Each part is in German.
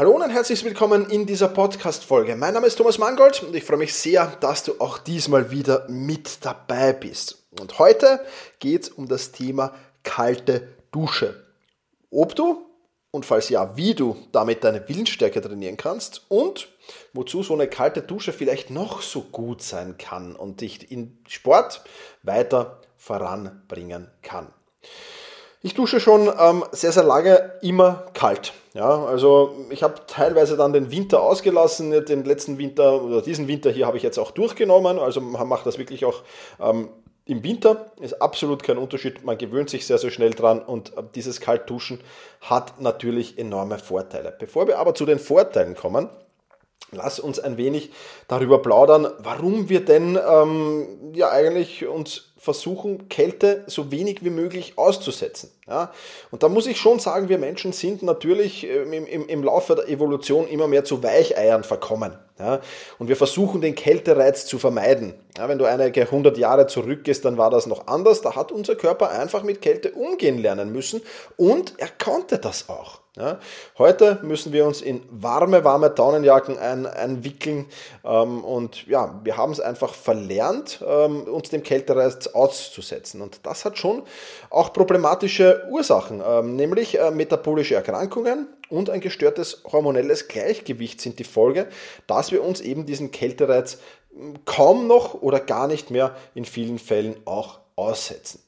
Hallo und ein herzliches Willkommen in dieser Podcast-Folge. Mein Name ist Thomas Mangold und ich freue mich sehr, dass du auch diesmal wieder mit dabei bist. Und heute geht es um das Thema kalte Dusche. Ob du und falls ja, wie du damit deine Willensstärke trainieren kannst und wozu so eine kalte Dusche vielleicht noch so gut sein kann und dich in Sport weiter voranbringen kann. Ich dusche schon ähm, sehr, sehr lange immer kalt. Ja, also ich habe teilweise dann den Winter ausgelassen, den letzten Winter oder diesen Winter hier habe ich jetzt auch durchgenommen, also man macht das wirklich auch ähm, im Winter ist absolut kein Unterschied. Man gewöhnt sich sehr, sehr schnell dran und äh, dieses Kaltduschen hat natürlich enorme Vorteile. Bevor wir aber zu den Vorteilen kommen, lass uns ein wenig darüber plaudern, warum wir denn ähm, ja eigentlich uns versuchen, Kälte so wenig wie möglich auszusetzen. Ja? Und da muss ich schon sagen, wir Menschen sind natürlich ähm, im, im, im Laufe der Evolution immer mehr zu Weicheiern verkommen. Ja? Und wir versuchen, den Kältereiz zu vermeiden. Ja, wenn du einige hundert Jahre zurückgehst, dann war das noch anders. Da hat unser Körper einfach mit Kälte umgehen lernen müssen und er konnte das auch. Ja, heute müssen wir uns in warme, warme Daunenjacken ein, einwickeln ähm, und ja, wir haben es einfach verlernt, ähm, uns dem Kältereiz auszusetzen. Und das hat schon auch problematische Ursachen, ähm, nämlich äh, metabolische Erkrankungen und ein gestörtes hormonelles Gleichgewicht sind die Folge, dass wir uns eben diesen Kältereiz hm, kaum noch oder gar nicht mehr in vielen Fällen auch aussetzen.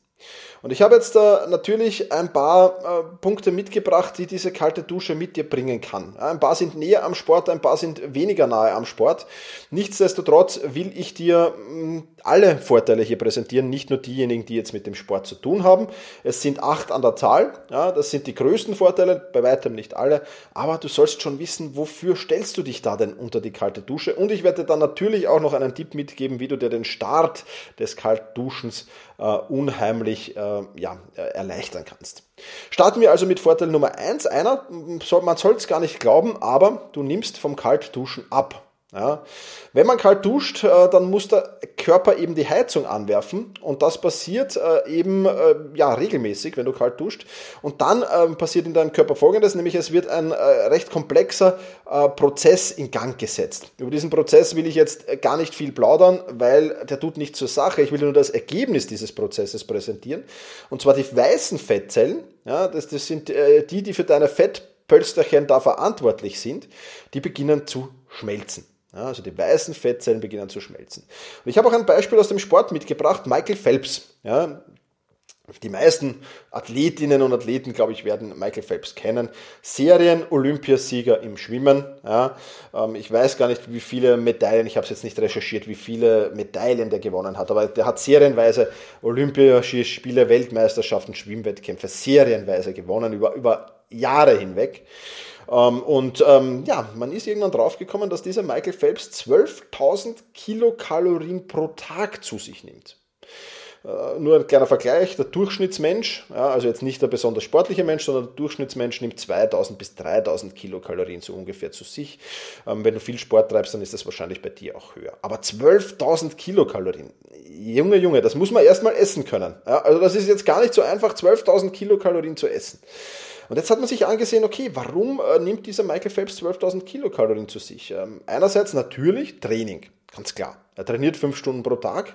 Und ich habe jetzt da natürlich ein paar äh, Punkte mitgebracht, die diese kalte Dusche mit dir bringen kann. Ein paar sind näher am Sport, ein paar sind weniger nahe am Sport. Nichtsdestotrotz will ich dir mh, alle Vorteile hier präsentieren, nicht nur diejenigen, die jetzt mit dem Sport zu tun haben. Es sind acht an der Zahl. Ja, das sind die größten Vorteile, bei weitem nicht alle. Aber du sollst schon wissen, wofür stellst du dich da denn unter die kalte Dusche? Und ich werde dann natürlich auch noch einen Tipp mitgeben, wie du dir den Start des Kaltduschens äh, unheimlich äh, äh, ja, äh, erleichtern kannst. Starten wir also mit Vorteil Nummer 1. Einer, man soll es gar nicht glauben, aber du nimmst vom Kaltduschen ab. Ja. Wenn man kalt duscht, äh, dann muss der Körper eben die Heizung anwerfen und das passiert äh, eben äh, ja, regelmäßig, wenn du kalt duscht. Und dann ähm, passiert in deinem Körper folgendes, nämlich es wird ein recht komplexer Prozess in Gang gesetzt. Über diesen Prozess will ich jetzt gar nicht viel plaudern, weil der tut nicht zur Sache. Ich will nur das Ergebnis dieses Prozesses präsentieren. Und zwar die weißen Fettzellen, ja, das, das sind die, die für deine Fettpölsterchen da verantwortlich sind, die beginnen zu schmelzen. Ja, also die weißen Fettzellen beginnen zu schmelzen. Und ich habe auch ein Beispiel aus dem Sport mitgebracht, Michael Phelps. Ja, die meisten Athletinnen und Athleten, glaube ich, werden Michael Phelps kennen. Serien-Olympiasieger im Schwimmen. Ja, ähm, ich weiß gar nicht, wie viele Medaillen, ich habe es jetzt nicht recherchiert, wie viele Medaillen der gewonnen hat, aber der hat serienweise Olympiaspiele, Weltmeisterschaften, Schwimmwettkämpfe serienweise gewonnen, über, über Jahre hinweg. Ähm, und ähm, ja, man ist irgendwann draufgekommen, dass dieser Michael Phelps 12.000 Kilokalorien pro Tag zu sich nimmt. Äh, nur ein kleiner Vergleich, der Durchschnittsmensch, ja, also jetzt nicht der besonders sportliche Mensch, sondern der Durchschnittsmensch nimmt 2000 bis 3000 Kilokalorien so ungefähr zu sich. Ähm, wenn du viel Sport treibst, dann ist das wahrscheinlich bei dir auch höher. Aber 12.000 Kilokalorien, Junge, Junge, das muss man erstmal essen können. Ja, also das ist jetzt gar nicht so einfach, 12.000 Kilokalorien zu essen. Und jetzt hat man sich angesehen, okay, warum äh, nimmt dieser Michael Phelps 12.000 Kilokalorien zu sich? Ähm, einerseits natürlich Training, ganz klar. Er trainiert fünf Stunden pro Tag.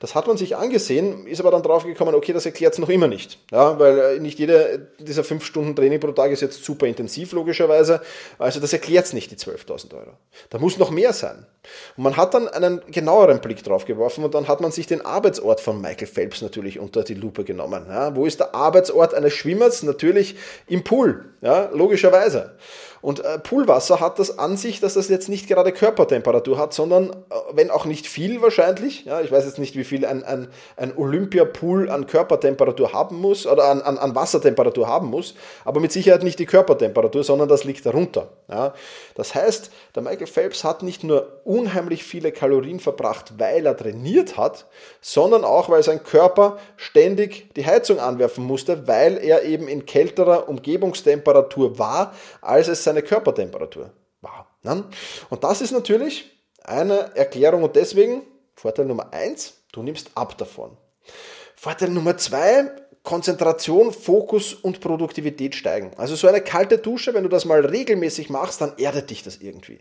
Das hat man sich angesehen, ist aber dann drauf gekommen, okay, das erklärt es noch immer nicht. Ja, weil äh, nicht jede dieser fünf Stunden Training pro Tag ist jetzt super intensiv, logischerweise. Also das erklärt es nicht, die 12.000 Euro. Da muss noch mehr sein. Und man hat dann einen genaueren Blick drauf geworfen und dann hat man sich den Arbeitsort von Michael Phelps natürlich unter die Lupe genommen. Ja, wo ist der Arbeitsort eines Schwimmers? Natürlich im Pool, ja, logischerweise. Und äh, Poolwasser hat das an sich, dass das jetzt nicht gerade Körpertemperatur hat, sondern, äh, wenn auch nicht viel wahrscheinlich. Ja, ich weiß jetzt nicht, wie viel ein, ein, ein Olympiapool an Körpertemperatur haben muss oder an, an, an Wassertemperatur haben muss, aber mit Sicherheit nicht die Körpertemperatur, sondern das liegt darunter. Ja, das heißt, der Michael Phelps hat nicht nur unheimlich viele Kalorien verbracht, weil er trainiert hat, sondern auch, weil sein Körper ständig die Heizung anwerfen musste, weil er eben in kälterer Umgebungstemperatur war, als es seine Körpertemperatur war. Und das ist natürlich eine Erklärung und deswegen Vorteil Nummer eins, du nimmst ab davon. Vorteil Nummer zwei, Konzentration, Fokus und Produktivität steigen. Also so eine kalte Dusche, wenn du das mal regelmäßig machst, dann erdet dich das irgendwie.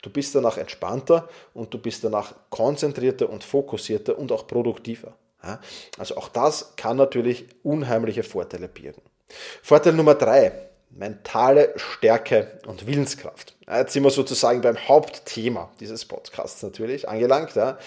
Du bist danach entspannter und du bist danach konzentrierter und fokussierter und auch produktiver. Also auch das kann natürlich unheimliche Vorteile birgen. Vorteil Nummer drei, mentale Stärke und Willenskraft. Jetzt sind wir sozusagen beim Hauptthema dieses Podcasts natürlich angelangt. Ja.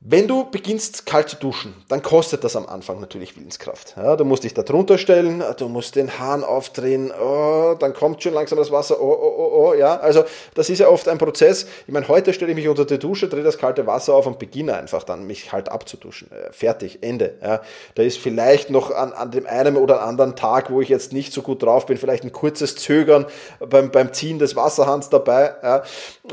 Wenn du beginnst kalt zu duschen, dann kostet das am Anfang natürlich Willenskraft. Ja, du musst dich da drunter stellen, du musst den Hahn aufdrehen, oh, dann kommt schon langsam das Wasser, oh, oh, oh, oh, ja. Also das ist ja oft ein Prozess. Ich meine, heute stelle ich mich unter die Dusche, drehe das kalte Wasser auf und beginne einfach dann, mich halt abzuduschen. Äh, fertig, Ende. Ja. Da ist vielleicht noch an, an dem einen oder anderen Tag, wo ich jetzt nicht so gut drauf bin, vielleicht ein kurzes Zögern beim, beim Ziehen des Wasserhahns dabei ja,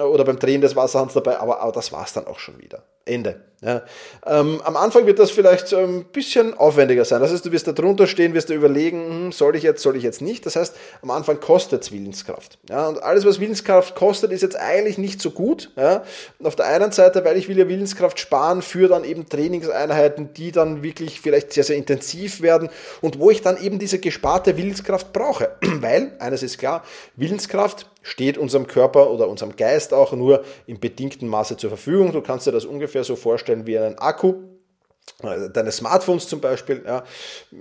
oder beim Drehen des Wasserhahns dabei, aber, aber das war's dann auch schon wieder. Ende. Ja. Ähm, am Anfang wird das vielleicht ein ähm, bisschen aufwendiger sein. Das heißt, du wirst da drunter stehen, wirst da überlegen, hm, soll ich jetzt, soll ich jetzt nicht. Das heißt, am Anfang kostet es Willenskraft. Ja. Und alles, was Willenskraft kostet, ist jetzt eigentlich nicht so gut. Ja. Auf der einen Seite, weil ich will ja Willenskraft sparen für dann eben Trainingseinheiten, die dann wirklich vielleicht sehr, sehr intensiv werden und wo ich dann eben diese gesparte Willenskraft brauche. weil, eines ist klar, Willenskraft steht unserem Körper oder unserem Geist auch nur im bedingten Maße zur Verfügung. Du kannst dir das ungefähr so vorstellen wie einen Akku äh, deine Smartphones zum Beispiel, ja,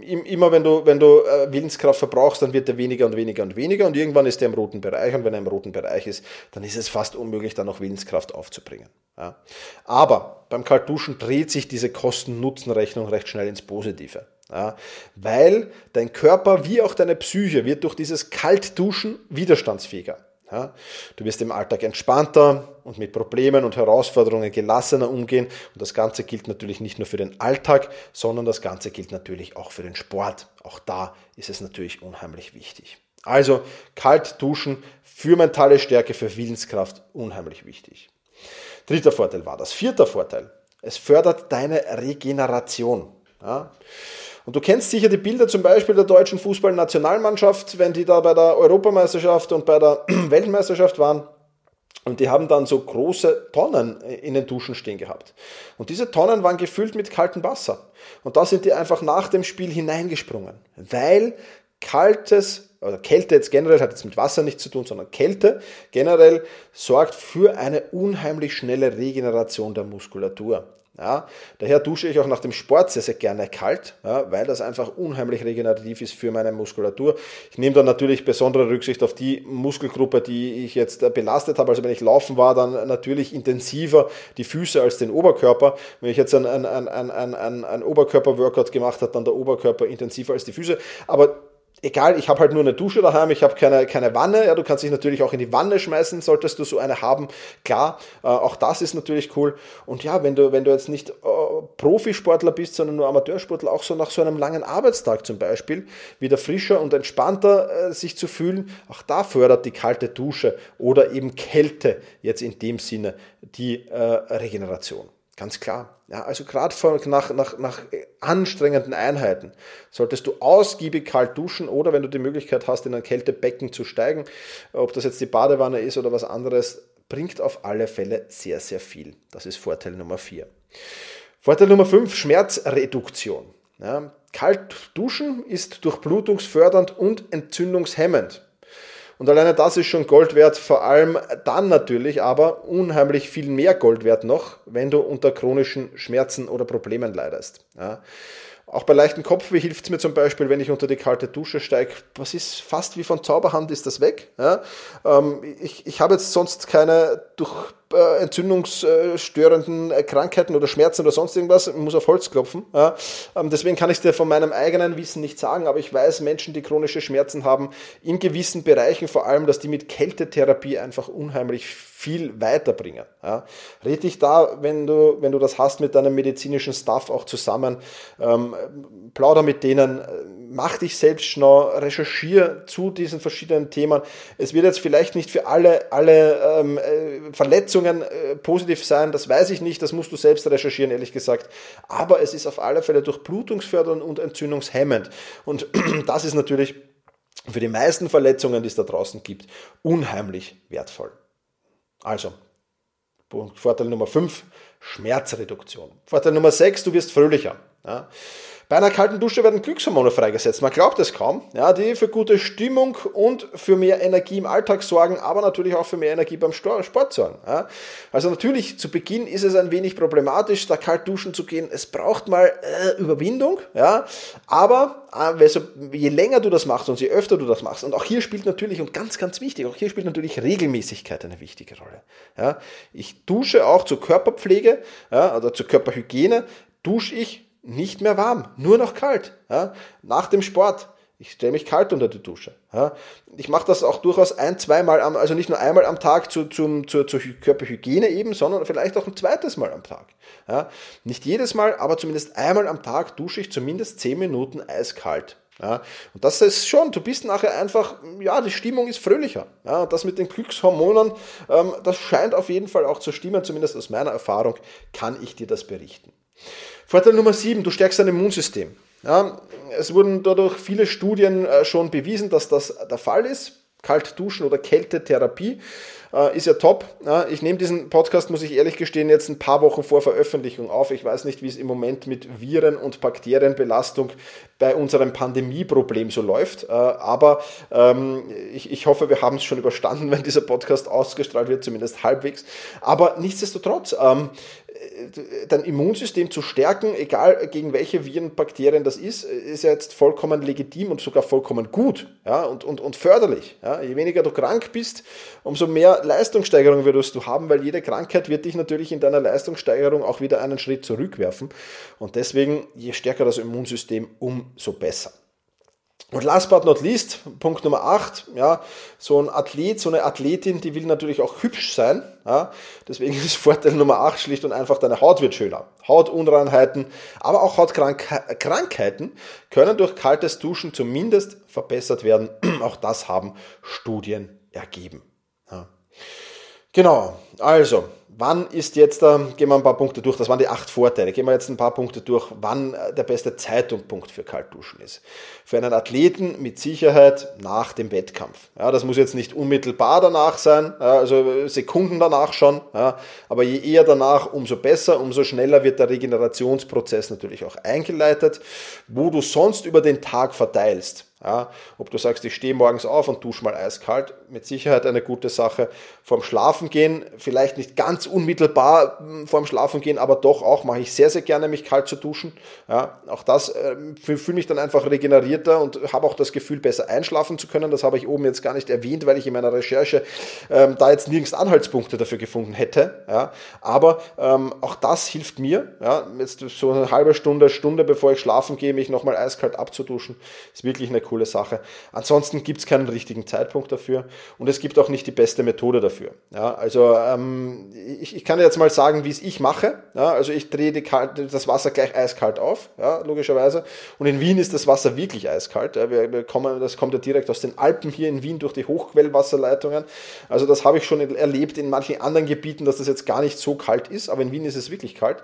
immer wenn du, wenn du äh, Willenskraft verbrauchst, dann wird er weniger und weniger und weniger und irgendwann ist er im roten Bereich und wenn er im roten Bereich ist, dann ist es fast unmöglich, da noch Willenskraft aufzubringen. Ja. Aber beim Kaltduschen dreht sich diese Kosten-Nutzen-Rechnung recht schnell ins Positive. Ja, weil dein Körper wie auch deine Psyche wird durch dieses Kaltduschen widerstandsfähiger. Ja, du wirst im Alltag entspannter und mit Problemen und Herausforderungen gelassener umgehen. Und das Ganze gilt natürlich nicht nur für den Alltag, sondern das Ganze gilt natürlich auch für den Sport. Auch da ist es natürlich unheimlich wichtig. Also kalt duschen für mentale Stärke, für Willenskraft unheimlich wichtig. Dritter Vorteil war das. Vierter Vorteil. Es fördert deine Regeneration. Ja. Und du kennst sicher die Bilder zum Beispiel der deutschen Fußballnationalmannschaft, wenn die da bei der Europameisterschaft und bei der Weltmeisterschaft waren. Und die haben dann so große Tonnen in den Duschen stehen gehabt. Und diese Tonnen waren gefüllt mit kaltem Wasser. Und da sind die einfach nach dem Spiel hineingesprungen, weil kaltes oder Kälte jetzt generell hat jetzt mit Wasser nichts zu tun, sondern Kälte generell sorgt für eine unheimlich schnelle Regeneration der Muskulatur. Ja, daher dusche ich auch nach dem Sport sehr, sehr gerne kalt, ja, weil das einfach unheimlich regenerativ ist für meine Muskulatur. Ich nehme dann natürlich besondere Rücksicht auf die Muskelgruppe, die ich jetzt belastet habe. Also wenn ich laufen war, dann natürlich intensiver die Füße als den Oberkörper. Wenn ich jetzt ein, ein, ein, ein, ein, ein Oberkörper-Workout gemacht habe, dann der Oberkörper intensiver als die Füße. Aber egal, ich habe halt nur eine Dusche daheim, ich habe keine, keine Wanne. Ja, du kannst dich natürlich auch in die Wanne schmeißen, solltest du so eine haben. Klar, äh, auch das ist natürlich cool. Und ja, wenn du, wenn du jetzt nicht äh, Profisportler bist, sondern nur Amateursportler, auch so nach so einem langen Arbeitstag zum Beispiel, wieder frischer und entspannter äh, sich zu fühlen, auch da fördert die kalte Dusche oder eben Kälte jetzt in dem Sinne die äh, Regeneration. Ganz klar. Ja, also gerade nach, nach, nach anstrengenden Einheiten solltest du ausgiebig kalt duschen oder wenn du die Möglichkeit hast, in ein Kältebecken zu steigen, ob das jetzt die Badewanne ist oder was anderes, bringt auf alle Fälle sehr, sehr viel. Das ist Vorteil Nummer 4. Vorteil Nummer 5, Schmerzreduktion. Ja, kalt duschen ist durchblutungsfördernd und entzündungshemmend. Und alleine das ist schon Gold wert, vor allem dann natürlich aber unheimlich viel mehr Gold wert noch, wenn du unter chronischen Schmerzen oder Problemen leidest. Ja. Auch bei leichten Kopfweh hilft es mir zum Beispiel, wenn ich unter die kalte Dusche steige. Was ist fast wie von Zauberhand ist das weg. Ja? Ähm, ich ich habe jetzt sonst keine durch äh, entzündungsstörenden äh, Krankheiten oder Schmerzen oder sonst irgendwas. Muss auf Holz klopfen. Ja. Ähm, deswegen kann ich dir von meinem eigenen Wissen nicht sagen, aber ich weiß, Menschen, die chronische Schmerzen haben, in gewissen Bereichen vor allem, dass die mit Kältetherapie einfach unheimlich viel weiterbringen. Ja. Red dich da, wenn du, wenn du das hast, mit deinem medizinischen Staff auch zusammen. Ähm, plauder mit denen, mach dich selbst schlau, recherchiere zu diesen verschiedenen Themen. Es wird jetzt vielleicht nicht für alle, alle ähm, äh, Verletzungen äh, positiv sein, das weiß ich nicht, das musst du selbst recherchieren, ehrlich gesagt. Aber es ist auf alle Fälle durchblutungsfördernd und entzündungshemmend. Und das ist natürlich für die meisten Verletzungen, die es da draußen gibt, unheimlich wertvoll. Also, Vorteil Nummer 5, Schmerzreduktion. Vorteil Nummer 6, du wirst fröhlicher. Ja. Bei einer kalten Dusche werden Glückshormone freigesetzt. Man glaubt es kaum, ja, die für gute Stimmung und für mehr Energie im Alltag sorgen, aber natürlich auch für mehr Energie beim Sport sorgen. Ja. Also natürlich zu Beginn ist es ein wenig problematisch, da kalt duschen zu gehen. Es braucht mal äh, Überwindung, ja, aber äh, also, je länger du das machst und je öfter du das machst, und auch hier spielt natürlich und ganz, ganz wichtig, auch hier spielt natürlich Regelmäßigkeit eine wichtige Rolle. Ja. Ich dusche auch zur Körperpflege ja, oder zur Körperhygiene, dusche ich nicht mehr warm, nur noch kalt. Ja? Nach dem Sport. Ich stelle mich kalt unter die Dusche. Ja? Ich mache das auch durchaus ein, zweimal am, also nicht nur einmal am Tag zu, zum, zur, zur Körperhygiene eben, sondern vielleicht auch ein zweites Mal am Tag. Ja? Nicht jedes Mal, aber zumindest einmal am Tag dusche ich zumindest zehn Minuten eiskalt. Ja, und das ist schon, du bist nachher einfach, ja, die Stimmung ist fröhlicher. Ja, das mit den Glückshormonen, ähm, das scheint auf jeden Fall auch zu stimmen, zumindest aus meiner Erfahrung kann ich dir das berichten. Vorteil Nummer 7, du stärkst dein Immunsystem. Ja, es wurden dadurch viele Studien äh, schon bewiesen, dass das der Fall ist. Kalt duschen oder Kältetherapie äh, ist ja top. Ja, ich nehme diesen Podcast, muss ich ehrlich gestehen, jetzt ein paar Wochen vor Veröffentlichung auf. Ich weiß nicht, wie es im Moment mit Viren- und Bakterienbelastung bei unserem Pandemieproblem so läuft. Äh, aber ähm, ich, ich hoffe, wir haben es schon überstanden, wenn dieser Podcast ausgestrahlt wird, zumindest halbwegs. Aber nichtsdestotrotz, ähm, dein Immunsystem zu stärken, egal gegen welche Viren, Bakterien das ist, ist ja jetzt vollkommen legitim und sogar vollkommen gut ja, und, und, und förderlich. Ja. Je weniger du krank bist, umso mehr Leistungssteigerung wirst du haben, weil jede Krankheit wird dich natürlich in deiner Leistungssteigerung auch wieder einen Schritt zurückwerfen. Und deswegen, je stärker das Immunsystem, umso besser. Und last but not least, Punkt Nummer 8, ja, so ein Athlet, so eine Athletin, die will natürlich auch hübsch sein. Ja, deswegen ist Vorteil Nummer 8 schlicht und einfach, deine Haut wird schöner. Hautunreinheiten, aber auch Hautkrankheiten können durch kaltes Duschen zumindest verbessert werden. Auch das haben Studien ergeben. Ja. Genau, also Wann ist jetzt, äh, gehen wir ein paar Punkte durch, das waren die acht Vorteile, gehen wir jetzt ein paar Punkte durch, wann äh, der beste Zeitpunkt für Kaltduschen ist. Für einen Athleten mit Sicherheit nach dem Wettkampf. Ja, das muss jetzt nicht unmittelbar danach sein, also Sekunden danach schon, ja, aber je eher danach, umso besser, umso schneller wird der Regenerationsprozess natürlich auch eingeleitet, wo du sonst über den Tag verteilst. Ja, ob du sagst, ich stehe morgens auf und dusche mal eiskalt, mit Sicherheit eine gute Sache. Vorm Schlafengehen, vielleicht nicht ganz unmittelbar hm, vorm Schlafengehen, aber doch auch mache ich sehr, sehr gerne, mich kalt zu duschen. Ja, auch das äh, fühle mich dann einfach regenerierter und habe auch das Gefühl, besser einschlafen zu können. Das habe ich oben jetzt gar nicht erwähnt, weil ich in meiner Recherche ähm, da jetzt nirgends Anhaltspunkte dafür gefunden hätte. Ja, aber ähm, auch das hilft mir. Ja, jetzt so eine halbe Stunde, Stunde bevor ich schlafen gehe, mich nochmal eiskalt abzuduschen, ist wirklich eine coole coole Sache. Ansonsten gibt es keinen richtigen Zeitpunkt dafür und es gibt auch nicht die beste Methode dafür. Ja, also ähm, ich, ich kann jetzt mal sagen, wie es ich mache. Ja, also ich drehe das Wasser gleich eiskalt auf, ja, logischerweise. Und in Wien ist das Wasser wirklich eiskalt. Wir, wir kommen, das kommt ja direkt aus den Alpen hier in Wien durch die Hochquellwasserleitungen. Also das habe ich schon erlebt in manchen anderen Gebieten, dass das jetzt gar nicht so kalt ist, aber in Wien ist es wirklich kalt.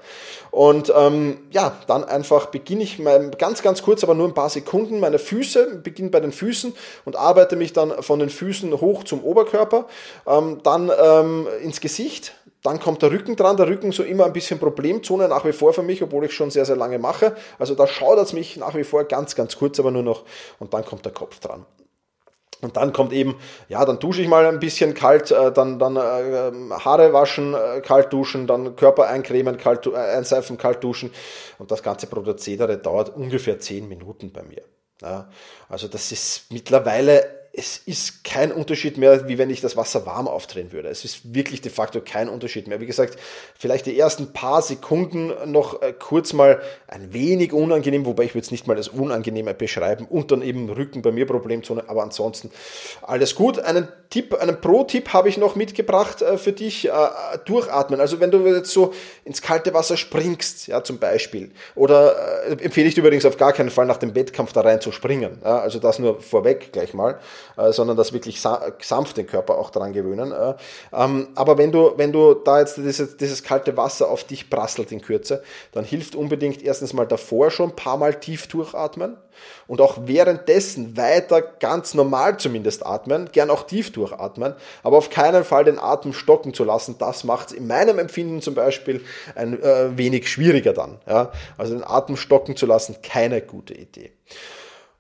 Und ähm, ja, dann einfach beginne ich mein, ganz, ganz kurz, aber nur ein paar Sekunden, meine Füße beginne bei den Füßen und arbeite mich dann von den Füßen hoch zum Oberkörper, ähm, dann ähm, ins Gesicht, dann kommt der Rücken dran, der Rücken so immer ein bisschen Problemzone nach wie vor für mich, obwohl ich schon sehr, sehr lange mache. Also da schaudert es mich nach wie vor ganz, ganz kurz, aber nur noch. Und dann kommt der Kopf dran. Und dann kommt eben, ja, dann dusche ich mal ein bisschen kalt, äh, dann, dann äh, Haare waschen, äh, kalt duschen, dann Körper eincremen, kalt, äh, einseifen, kalt duschen. Und das ganze Prozedere dauert ungefähr 10 Minuten bei mir. Ja, also das ist mittlerweile es ist kein Unterschied mehr, wie wenn ich das Wasser warm aufdrehen würde. Es ist wirklich de facto kein Unterschied mehr. Wie gesagt, vielleicht die ersten paar Sekunden noch äh, kurz mal ein wenig unangenehm, wobei ich würde es nicht mal als unangenehmer beschreiben und dann eben Rücken bei mir Problemzone, aber ansonsten alles gut. Einen Tipp, einen Pro-Tipp habe ich noch mitgebracht äh, für dich, äh, durchatmen. Also wenn du jetzt so ins kalte Wasser springst, ja, zum Beispiel, oder empfehle ich dir übrigens auf gar keinen Fall nach dem Wettkampf da rein zu springen. Also das nur vorweg gleich mal, sondern das wirklich sa sanft den Körper auch daran gewöhnen. Äh, ähm, aber wenn du, wenn du da jetzt dieses, dieses kalte Wasser auf dich prasselt in Kürze, dann hilft unbedingt erstens mal davor schon ein paar Mal tief durchatmen und auch währenddessen weiter ganz normal zumindest atmen, gern auch tief durchatmen, aber auf keinen Fall den Atem stocken zu lassen. Das macht es in meinem Empfinden zum Beispiel ein äh, wenig schwieriger dann. Ja? Also den Atem stocken zu lassen, keine gute Idee.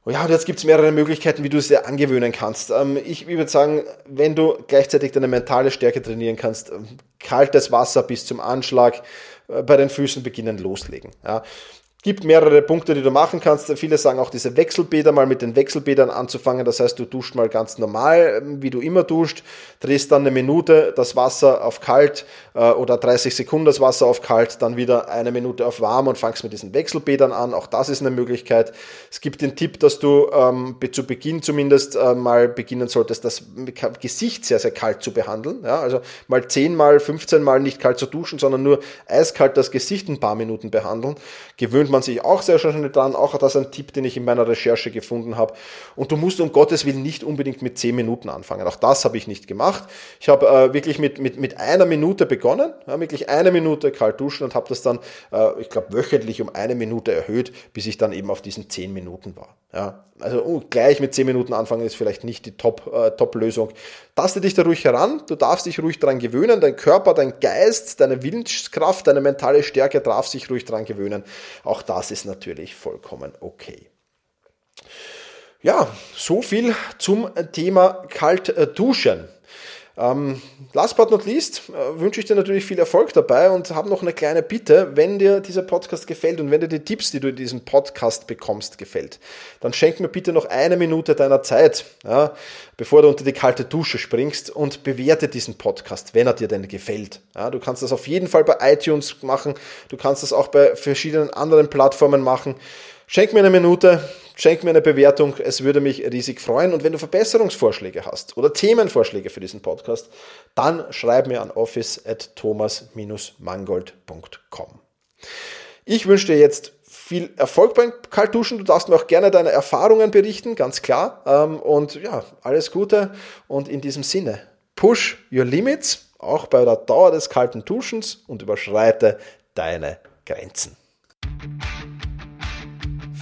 Ja, und jetzt gibt es mehrere Möglichkeiten, wie du es dir angewöhnen kannst. Ähm, ich würde sagen, wenn du gleichzeitig deine mentale Stärke trainieren kannst, ähm, kaltes Wasser bis zum Anschlag, äh, bei den Füßen beginnen loslegen. Ja gibt mehrere Punkte, die du machen kannst. Viele sagen auch diese Wechselbäder mal mit den Wechselbädern anzufangen. Das heißt, du duscht mal ganz normal, wie du immer duscht, drehst dann eine Minute das Wasser auf kalt äh, oder 30 Sekunden das Wasser auf kalt, dann wieder eine Minute auf warm und fangst mit diesen Wechselbädern an. Auch das ist eine Möglichkeit. Es gibt den Tipp, dass du ähm, zu Beginn zumindest äh, mal beginnen solltest, das Gesicht sehr, sehr kalt zu behandeln. Ja, also mal 10 mal, 15 mal nicht kalt zu duschen, sondern nur eiskalt das Gesicht ein paar Minuten behandeln. Gewöhnt man sich auch sehr schnell dran. Auch das ist ein Tipp, den ich in meiner Recherche gefunden habe. Und du musst um Gottes Willen nicht unbedingt mit 10 Minuten anfangen. Auch das habe ich nicht gemacht. Ich habe äh, wirklich mit, mit, mit einer Minute begonnen, ja, wirklich eine Minute kalt duschen und habe das dann, äh, ich glaube, wöchentlich um eine Minute erhöht, bis ich dann eben auf diesen 10 Minuten war. Ja, also uh, gleich mit 10 Minuten anfangen ist vielleicht nicht die Top, äh, Top-Lösung. Taste dich da ruhig heran, du darfst dich ruhig dran gewöhnen, dein Körper, dein Geist, deine Willenskraft, deine mentale Stärke darf sich ruhig dran gewöhnen. Auch das ist natürlich vollkommen okay. Ja, so viel zum Thema kalt duschen. Ähm, last but not least äh, wünsche ich dir natürlich viel Erfolg dabei und habe noch eine kleine Bitte, wenn dir dieser Podcast gefällt und wenn dir die Tipps, die du in diesem Podcast bekommst, gefällt, dann schenk mir bitte noch eine Minute deiner Zeit, ja, bevor du unter die kalte Dusche springst und bewerte diesen Podcast, wenn er dir denn gefällt. Ja, du kannst das auf jeden Fall bei iTunes machen, du kannst das auch bei verschiedenen anderen Plattformen machen. Schenk mir eine Minute, Schenk mir eine Bewertung, es würde mich riesig freuen. Und wenn du Verbesserungsvorschläge hast oder Themenvorschläge für diesen Podcast, dann schreib mir an office at thomas-mangold.com. Ich wünsche dir jetzt viel Erfolg beim Kaltduschen. Du darfst mir auch gerne deine Erfahrungen berichten, ganz klar. Ähm, und ja, alles Gute. Und in diesem Sinne, push your limits, auch bei der Dauer des kalten Duschens und überschreite deine Grenzen.